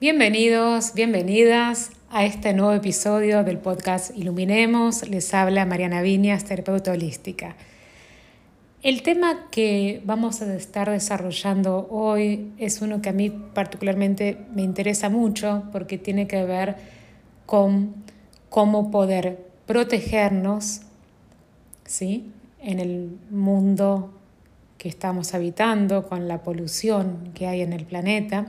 Bienvenidos, bienvenidas a este nuevo episodio del podcast Iluminemos. Les habla Mariana Viñas, terapeuta holística. El tema que vamos a estar desarrollando hoy es uno que a mí particularmente me interesa mucho porque tiene que ver con cómo poder protegernos ¿sí? en el mundo que estamos habitando, con la polución que hay en el planeta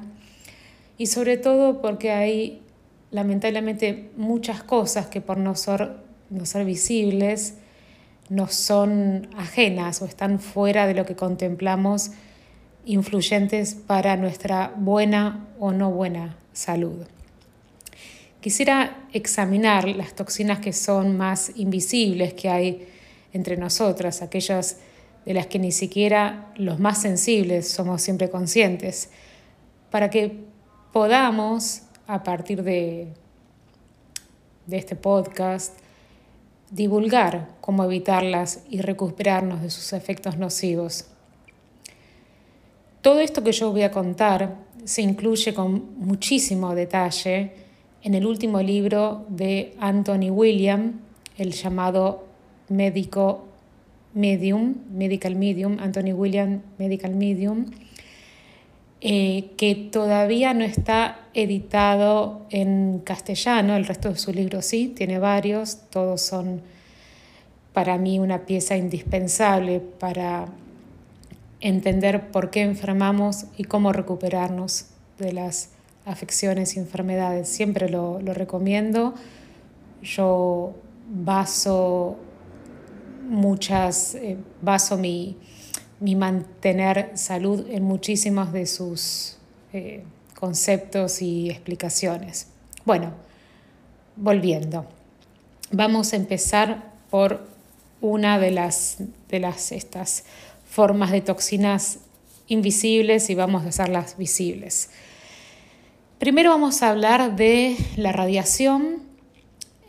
y sobre todo porque hay lamentablemente muchas cosas que por no ser, no ser visibles nos son ajenas o están fuera de lo que contemplamos influyentes para nuestra buena o no buena salud. Quisiera examinar las toxinas que son más invisibles que hay entre nosotras, aquellas de las que ni siquiera los más sensibles somos siempre conscientes, para que podamos, a partir de, de este podcast, divulgar cómo evitarlas y recuperarnos de sus efectos nocivos. Todo esto que yo voy a contar se incluye con muchísimo detalle en el último libro de Anthony William, el llamado médico medium, medical medium, Anthony William Medical Medium, eh, que todavía no está editado en castellano, el resto de su libro sí, tiene varios, todos son para mí una pieza indispensable para entender por qué enfermamos y cómo recuperarnos de las afecciones y enfermedades. Siempre lo, recomiendo. Yo baso muchas, eh, baso mi, mi mantener salud en muchísimos de sus eh, conceptos y explicaciones. Bueno, volviendo. Vamos a empezar por una de las, de las estas formas de toxinas invisibles y vamos a hacerlas visibles. Primero vamos a hablar de la radiación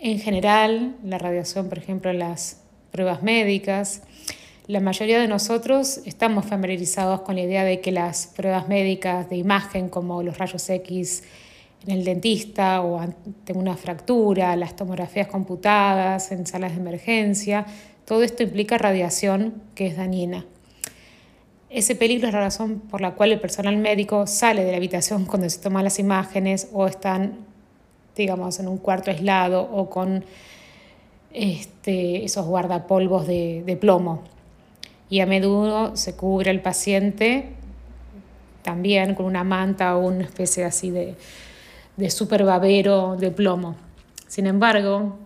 en general, la radiación, por ejemplo, en las pruebas médicas, la mayoría de nosotros estamos familiarizados con la idea de que las pruebas médicas de imagen, como los rayos X en el dentista o ante una fractura, las tomografías computadas en salas de emergencia, todo esto implica radiación que es dañina. Ese peligro es la razón por la cual el personal médico sale de la habitación cuando se toman las imágenes o están, digamos, en un cuarto aislado o con este, esos guardapolvos de, de plomo y a menudo se cubre el paciente también con una manta o una especie así de, de super babero de plomo. Sin embargo,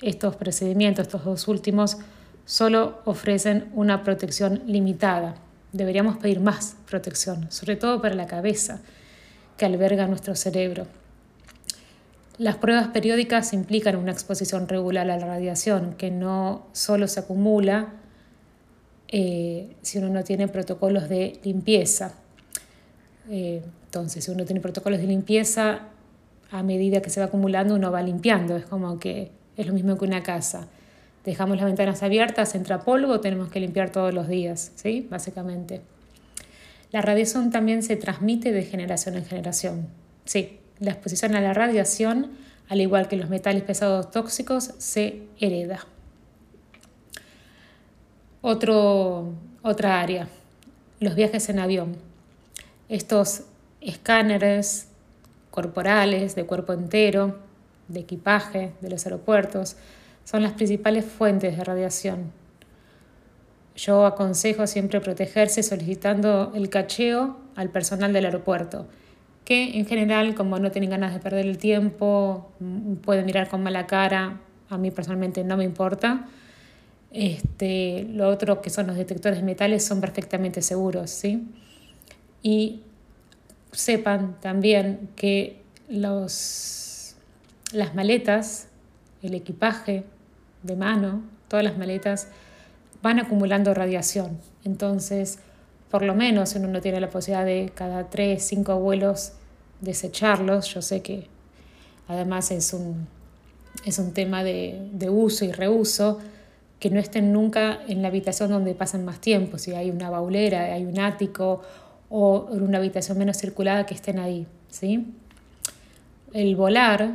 estos procedimientos, estos dos últimos, solo ofrecen una protección limitada. Deberíamos pedir más protección, sobre todo para la cabeza que alberga nuestro cerebro. Las pruebas periódicas implican una exposición regular a la radiación que no solo se acumula, eh, si uno no tiene protocolos de limpieza. Eh, entonces, si uno tiene protocolos de limpieza, a medida que se va acumulando uno va limpiando. Es como que es lo mismo que una casa. Dejamos las ventanas abiertas, entra polvo, tenemos que limpiar todos los días, ¿sí? Básicamente. La radiación también se transmite de generación en generación. Sí, la exposición a la radiación, al igual que los metales pesados tóxicos, se hereda. Otro, otra área, los viajes en avión. Estos escáneres corporales de cuerpo entero, de equipaje de los aeropuertos, son las principales fuentes de radiación. Yo aconsejo siempre protegerse solicitando el cacheo al personal del aeropuerto, que en general, como no tienen ganas de perder el tiempo, pueden mirar con mala cara, a mí personalmente no me importa, este, lo otro que son los detectores de metales son perfectamente seguros, ¿sí? Y sepan también que los, las maletas, el equipaje de mano, todas las maletas van acumulando radiación. Entonces, por lo menos uno no tiene la posibilidad de cada tres, cinco vuelos desecharlos, yo sé que además es un, es un tema de, de uso y reuso, que no estén nunca en la habitación donde pasan más tiempo, si hay una baulera, hay un ático o una habitación menos circulada, que estén ahí. ¿sí? el volar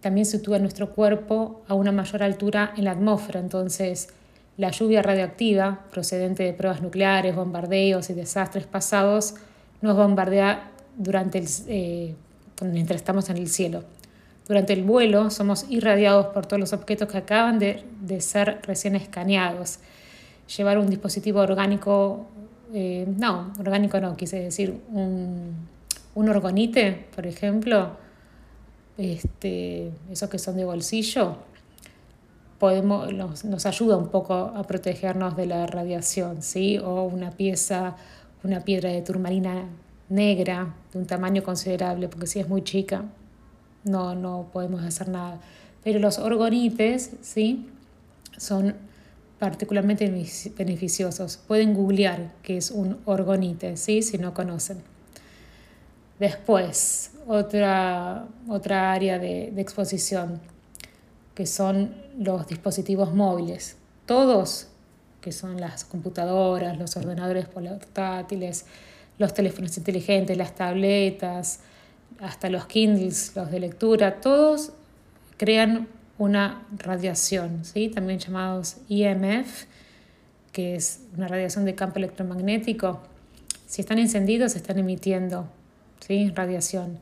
también sitúa nuestro cuerpo a una mayor altura en la atmósfera, entonces la lluvia radioactiva procedente de pruebas nucleares, bombardeos y desastres pasados nos bombardea durante el, eh, mientras estamos en el cielo. Durante el vuelo somos irradiados por todos los objetos que acaban de, ser recién escaneados. Llevar un dispositivo orgánico, eh, no, orgánico no, quise decir, un, un orgonite, por ejemplo, este, esos que son de bolsillo, podemos, nos, ayuda un poco a protegernos de la radiación, ¿sí? O una pieza, una piedra de turmalina negra de un tamaño considerable, porque si es muy chica, no, no podemos hacer nada. Pero los orgonites, ¿sí? Son particularmente beneficiosos. Pueden googlear qué es un orgonite, ¿sí? Si no conocen. Después, otra, otra área de, de exposición, que son los dispositivos móviles. Todos, que son las computadoras, los ordenadores portátiles, los teléfonos inteligentes, las tabletas, hasta los Kindles, los de lectura, todos crean una radiación, ¿sí? también llamados IMF, que es una radiación de campo electromagnético. Si están encendidos, están emitiendo ¿sí? radiación.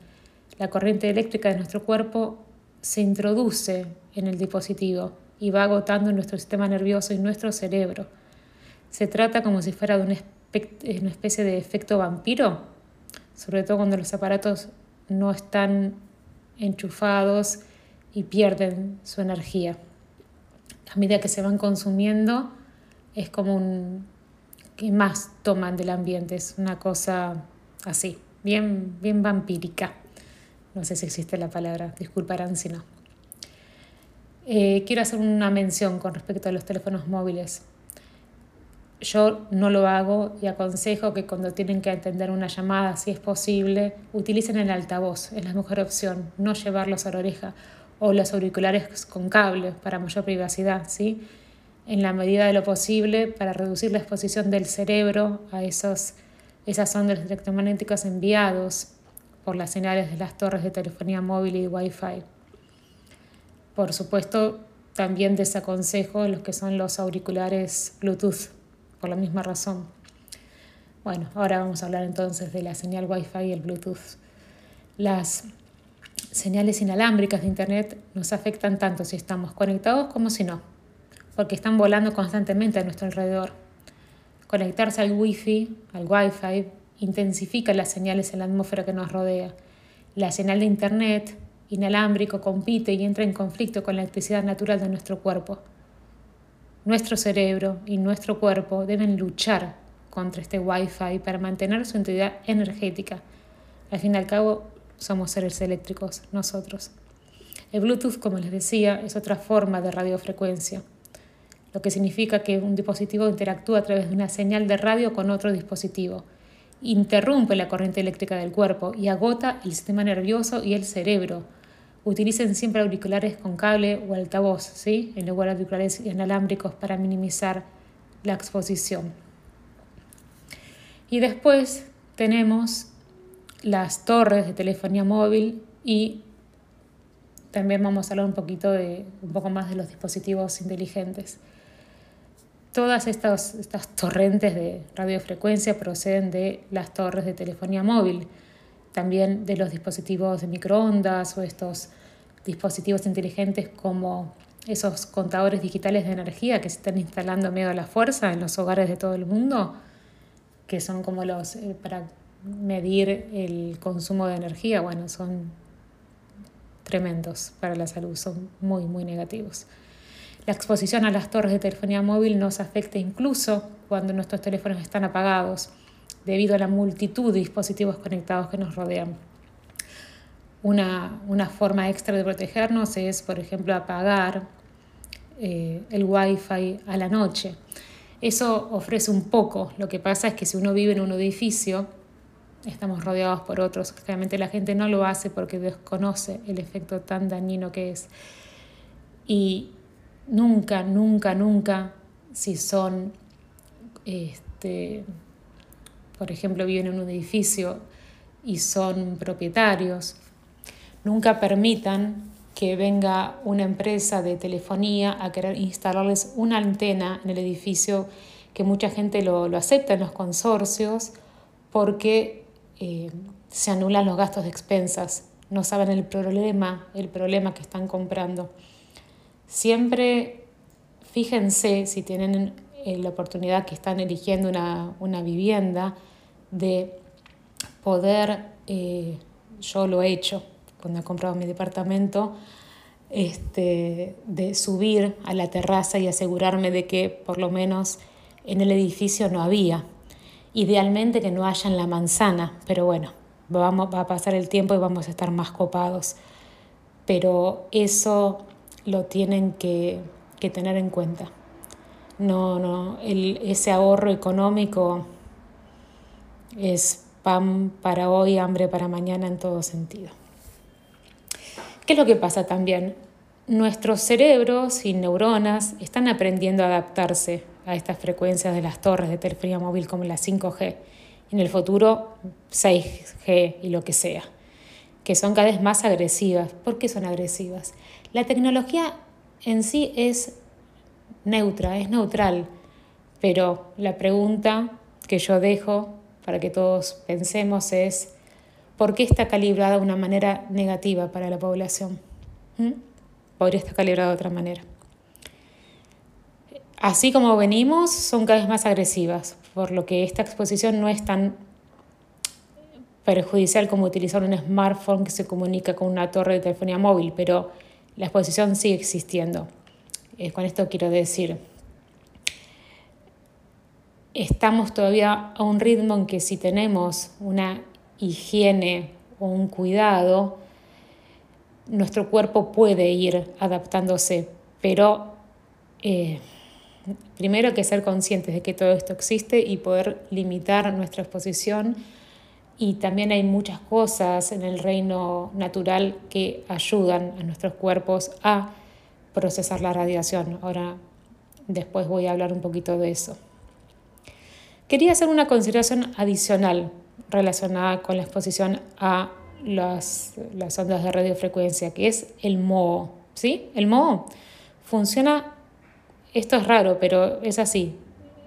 La corriente eléctrica de nuestro cuerpo se introduce en el dispositivo y va agotando nuestro sistema nervioso y nuestro cerebro. Se trata como si fuera de una especie de efecto vampiro, sobre todo cuando los aparatos no están enchufados y pierden su energía. A medida que se van consumiendo, es como un que más toman del ambiente, es una cosa así, bien, bien vampírica. No sé si existe la palabra, disculparán si no. Eh, quiero hacer una mención con respecto a los teléfonos móviles. Yo no lo hago y aconsejo que cuando tienen que atender una llamada, si es posible, utilicen el altavoz, es la mejor opción, no llevarlos a la oreja o los auriculares con cable para mayor privacidad, ¿sí? En la medida de lo posible para reducir la exposición del cerebro a esos, esas ondas electromagnéticas enviados por las señales de las torres de telefonía móvil y Wi-Fi. Por supuesto, también desaconsejo los que son los auriculares Bluetooth por la misma razón. Bueno, ahora vamos a hablar entonces de la señal Wi-Fi y el Bluetooth. Las señales inalámbricas de Internet nos afectan tanto si estamos conectados como si no, porque están volando constantemente a nuestro alrededor. Conectarse al Wi-Fi, al Wi-Fi, intensifica las señales en la atmósfera que nos rodea. La señal de Internet inalámbrico compite y entra en conflicto con la electricidad natural de nuestro cuerpo. Nuestro cerebro y nuestro cuerpo deben luchar contra este Wi-Fi para mantener su integridad energética. Al fin y al cabo, somos seres eléctricos nosotros. El Bluetooth, como les decía, es otra forma de radiofrecuencia, lo que significa que un dispositivo interactúa a través de una señal de radio con otro dispositivo, interrumpe la corriente eléctrica del cuerpo y agota el sistema nervioso y el cerebro, Utilicen siempre auriculares con cable o altavoz, ¿sí? en lugar de auriculares inalámbricos para minimizar la exposición. Y después tenemos las torres de telefonía móvil y también vamos a hablar un poquito de un poco más de los dispositivos inteligentes. Todas estas, estas torrentes de radiofrecuencia proceden de las torres de telefonía móvil también de los dispositivos de microondas o estos dispositivos inteligentes como esos contadores digitales de energía que se están instalando medio a la fuerza en los hogares de todo el mundo, que son como los eh, para medir el consumo de energía, bueno, son tremendos para la salud, son muy, muy negativos. La exposición a las torres de telefonía móvil nos afecta incluso cuando nuestros teléfonos están apagados debido a la multitud de dispositivos conectados que nos rodean. Una, forma extra de protegernos es, por ejemplo, apagar eh, el wifi a la noche. Eso ofrece un poco. Lo que pasa es que si uno vive en un edificio, estamos rodeados por otros. Realmente la gente no lo hace porque desconoce el efecto tan dañino que es. Y nunca, nunca, nunca, si son este, por ejemplo, viven en un edificio y son propietarios, Nunca permitan que venga una empresa de telefonía a querer instalarles una antena en el edificio, que mucha gente lo, acepta en los consorcios porque eh, se anulan los gastos de expensas, no saben el problema, el problema que están comprando. Siempre fíjense si tienen eh, la oportunidad que están eligiendo una, vivienda de poder, eh, yo lo he hecho, cuando he comprado mi departamento, este, de subir a la terraza y asegurarme de que por lo menos en el edificio no había. Idealmente que no haya en la manzana, pero bueno, vamos, va a pasar el tiempo y vamos a estar más copados. Pero eso lo tienen que, tener en cuenta. No, no, ese ahorro económico es pan para hoy, hambre para mañana en todo sentido. ¿Qué es lo que pasa también? Nuestros cerebros y neuronas están aprendiendo a adaptarse a estas frecuencias de las torres de telefonía móvil como la 5G, en el futuro 6G y lo que sea, que son cada vez más agresivas. ¿Por qué son agresivas? La tecnología en sí es neutra, es neutral, pero la pregunta que yo dejo para que todos pensemos es, ¿Por qué está calibrada de una manera negativa para la población? ¿Mm? Podría estar calibrada de otra manera. Así como venimos, son cada vez más agresivas, por lo que esta exposición no es tan perjudicial como utilizar un smartphone que se comunica con una torre de telefonía móvil, pero la exposición sigue existiendo. Eh, con esto quiero decir, estamos todavía a un ritmo en que si tenemos una higiene o un cuidado, nuestro cuerpo puede ir adaptándose, pero eh, primero hay que ser conscientes de que todo esto existe y poder limitar nuestra exposición. Y también hay muchas cosas en el reino natural que ayudan a nuestros cuerpos a procesar la radiación. Ahora, después voy a hablar un poquito de eso. Quería hacer una consideración adicional relacionada con la exposición a las, las ondas de radiofrecuencia, que es el MOO. ¿sí? El MOO funciona, esto es raro, pero es así.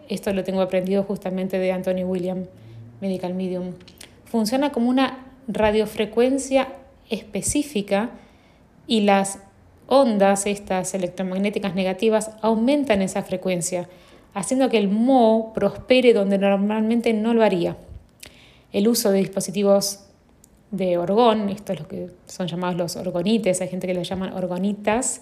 Esto lo tengo aprendido justamente de Anthony William, Medical Medium. Funciona como una radiofrecuencia específica y las ondas, estas electromagnéticas negativas, aumentan esa frecuencia, haciendo que el MO prospere donde normalmente no lo haría el uso de dispositivos de orgón, esto es lo que son llamados los orgonites, hay gente que los llaman orgonitas,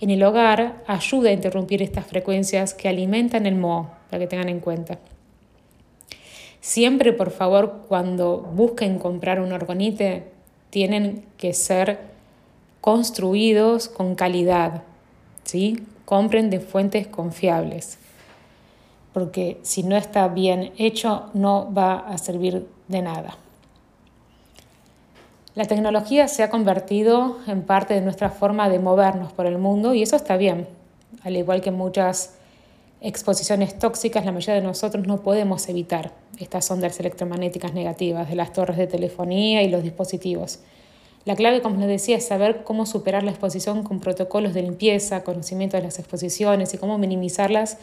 en el hogar ayuda a interrumpir estas frecuencias que alimentan el moho, para que tengan en cuenta. Siempre, por favor, cuando busquen comprar un orgonite, tienen que ser construidos con calidad, ¿sí? Compren de fuentes confiables, porque si no está bien hecho, no va a servir de nada. La tecnología se ha convertido en parte de nuestra forma de movernos por el mundo y eso está bien. Al igual que muchas exposiciones tóxicas, la mayoría de nosotros no podemos evitar estas ondas electromagnéticas negativas de las torres de telefonía y los dispositivos. La clave, como les decía, es saber cómo superar la exposición con protocolos de limpieza, conocimiento de las exposiciones y cómo minimizarlas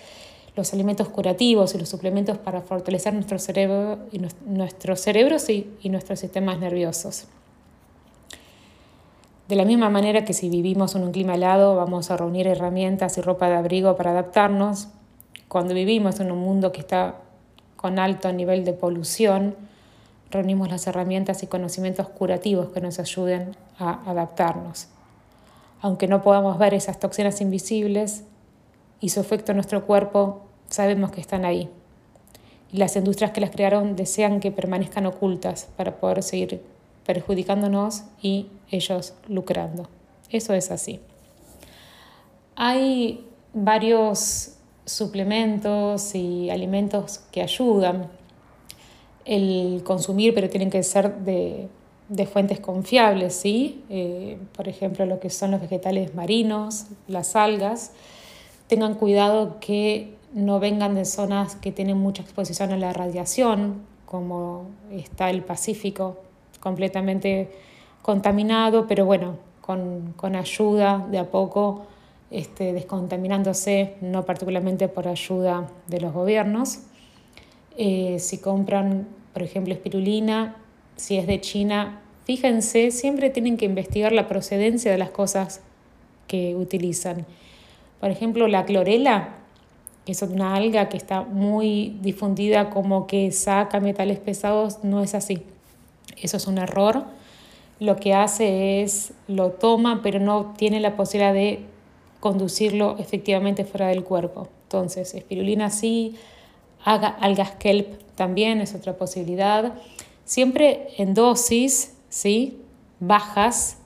los alimentos curativos y los suplementos para fortalecer nuestro cerebro y nuestros cerebros y nuestros sistemas nerviosos. De la misma manera que si vivimos en un clima helado, vamos a reunir herramientas y ropa de abrigo para adaptarnos. Cuando vivimos en un mundo que está con alto nivel de polución, reunimos las herramientas y conocimientos curativos que nos ayuden a adaptarnos. Aunque no podamos ver esas toxinas invisibles, y su efecto en nuestro cuerpo sabemos que están ahí. Y las industrias que las crearon desean que permanezcan ocultas para poder seguir perjudicándonos y ellos lucrando. Eso es así. Hay varios suplementos y alimentos que ayudan el consumir, pero tienen que ser de, fuentes confiables, ¿sí? Eh, por ejemplo, lo que son los vegetales marinos, las algas, tengan cuidado que no vengan de zonas que tienen mucha exposición a la radiación, como está el Pacífico, completamente contaminado, pero bueno, con, con ayuda de a poco, este, descontaminándose, no particularmente por ayuda de los gobiernos. Eh, si compran, por ejemplo, espirulina, si es de China, fíjense, siempre tienen que investigar la procedencia de las cosas que utilizan. Por ejemplo, la clorela, que es una alga que está muy difundida como que saca metales pesados, no es así. Eso es un error. Lo que hace es lo toma, pero no tiene la posibilidad de conducirlo efectivamente fuera del cuerpo. Entonces, espirulina sí, algas kelp también es otra posibilidad. Siempre en dosis, ¿sí? Bajas.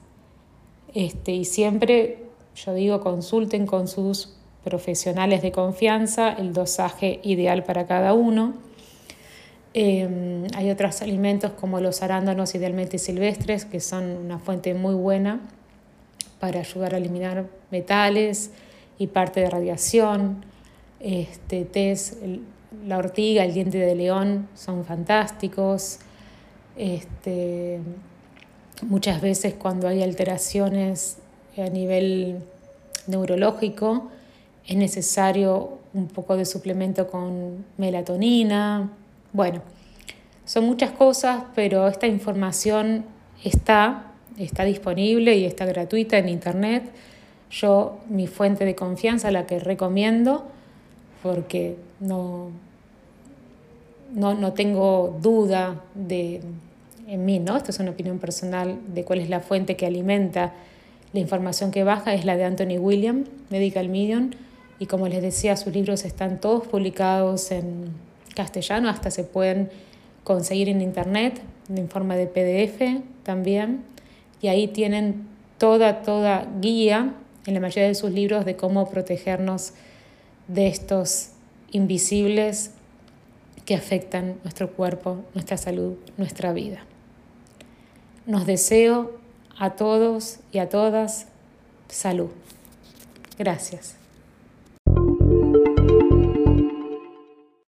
Este, y siempre, yo digo, consulten con sus profesionales de confianza el dosaje ideal para cada uno. Em, hay otros alimentos como los arándanos idealmente silvestres, que son una fuente muy buena para ayudar a eliminar metales y parte de radiación. Este, tés, la ortiga, el diente de león son fantásticos. Este, muchas veces cuando hay alteraciones a nivel neurológico es necesario un poco de suplemento con melatonina. Bueno, son muchas cosas, pero esta información está está disponible y está gratuita en internet. Yo, mi fuente de confianza, la que recomiendo, porque no, no, no tengo duda de, en mí, ¿no? Esto es una opinión personal de cuál es la fuente que alimenta la información que baja, es la de Anthony William, Medical Medium, y como les decía, sus libros están todos publicados en castellano, hasta se pueden conseguir en internet en forma de PDF también y ahí tienen toda, toda guía en la mayoría de sus libros de cómo protegernos de estos invisibles que afectan nuestro cuerpo, nuestra salud, nuestra vida. Nos deseo a todos y a todas salud. Gracias.